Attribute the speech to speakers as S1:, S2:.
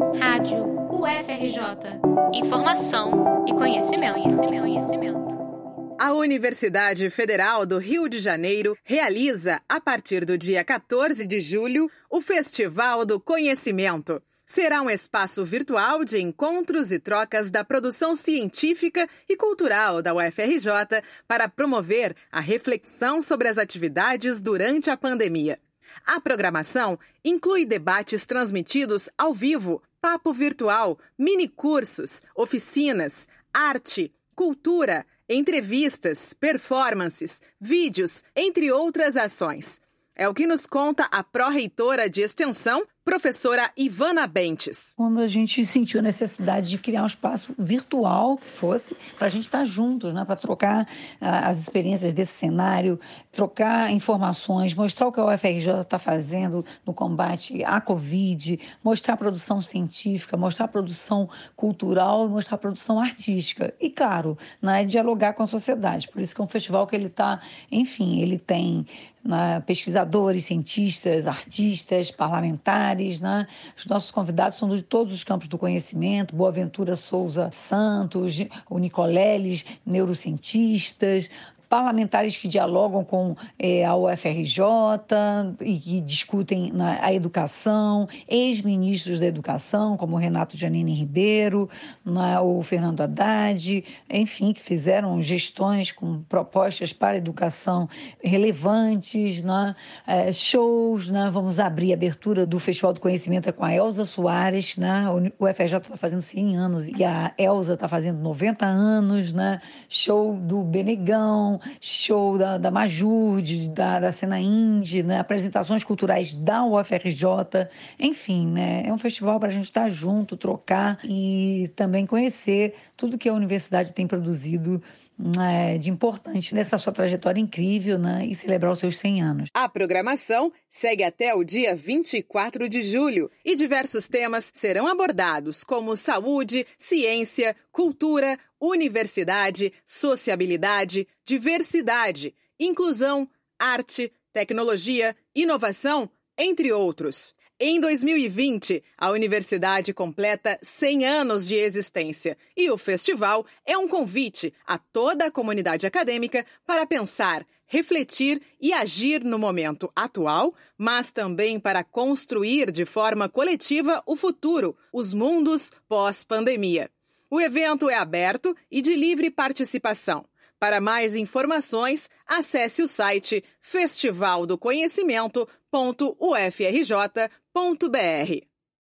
S1: Rádio UFRJ. Informação e conhecimento, conhecimento, conhecimento.
S2: A Universidade Federal do Rio de Janeiro realiza, a partir do dia 14 de julho, o Festival do Conhecimento. Será um espaço virtual de encontros e trocas da produção científica e cultural da UFRJ para promover a reflexão sobre as atividades durante a pandemia. A programação inclui debates transmitidos ao vivo, papo virtual, mini-cursos, oficinas, arte, cultura, entrevistas, performances, vídeos, entre outras ações. É o que nos conta a pró-reitora de extensão, professora Ivana Bentes.
S3: Quando a gente sentiu a necessidade de criar um espaço virtual que fosse para a gente estar tá juntos, né? para trocar uh, as experiências desse cenário, trocar informações, mostrar o que a UFRJ está fazendo no combate à Covid, mostrar a produção científica, mostrar a produção cultural e mostrar a produção artística. E, claro, né? dialogar com a sociedade. Por isso que é um festival que ele está, enfim, ele tem né? pesquisadores, cientistas, artistas, parlamentares, né? Os nossos convidados são de todos os campos do conhecimento, Boaventura Souza Santos, o Nicoleles, neurocientistas, parlamentares que dialogam com é, a UFRJ e que discutem na, a educação, ex-ministros da educação, como Renato Janine Ribeiro, na, o Fernando Haddad, enfim, que fizeram gestões com propostas para a educação relevantes, né? é, shows, né? vamos abrir a abertura do Festival do Conhecimento é com a Elza Soares, né? o UFRJ está fazendo 100 anos e a Elza está fazendo 90 anos, né? show do Benegão, show da, da Majur, de, da, da cena indie, né? apresentações culturais da UFRJ, enfim, né? é um festival para a gente estar tá junto, trocar e também conhecer tudo que a universidade tem produzido é, de importante nessa sua trajetória incrível né, e celebrar os seus 100 anos.
S2: A programação segue até o dia 24 de julho e diversos temas serão abordados, como saúde, ciência, cultura, universidade, sociabilidade, diversidade, inclusão, arte, tecnologia, inovação, entre outros. Em 2020, a universidade completa 100 anos de existência e o festival é um convite a toda a comunidade acadêmica para pensar, refletir e agir no momento atual, mas também para construir de forma coletiva o futuro, os mundos pós-pandemia. O evento é aberto e de livre participação. Para mais informações, acesse o site festivaldoconhecimento.ufrj.br.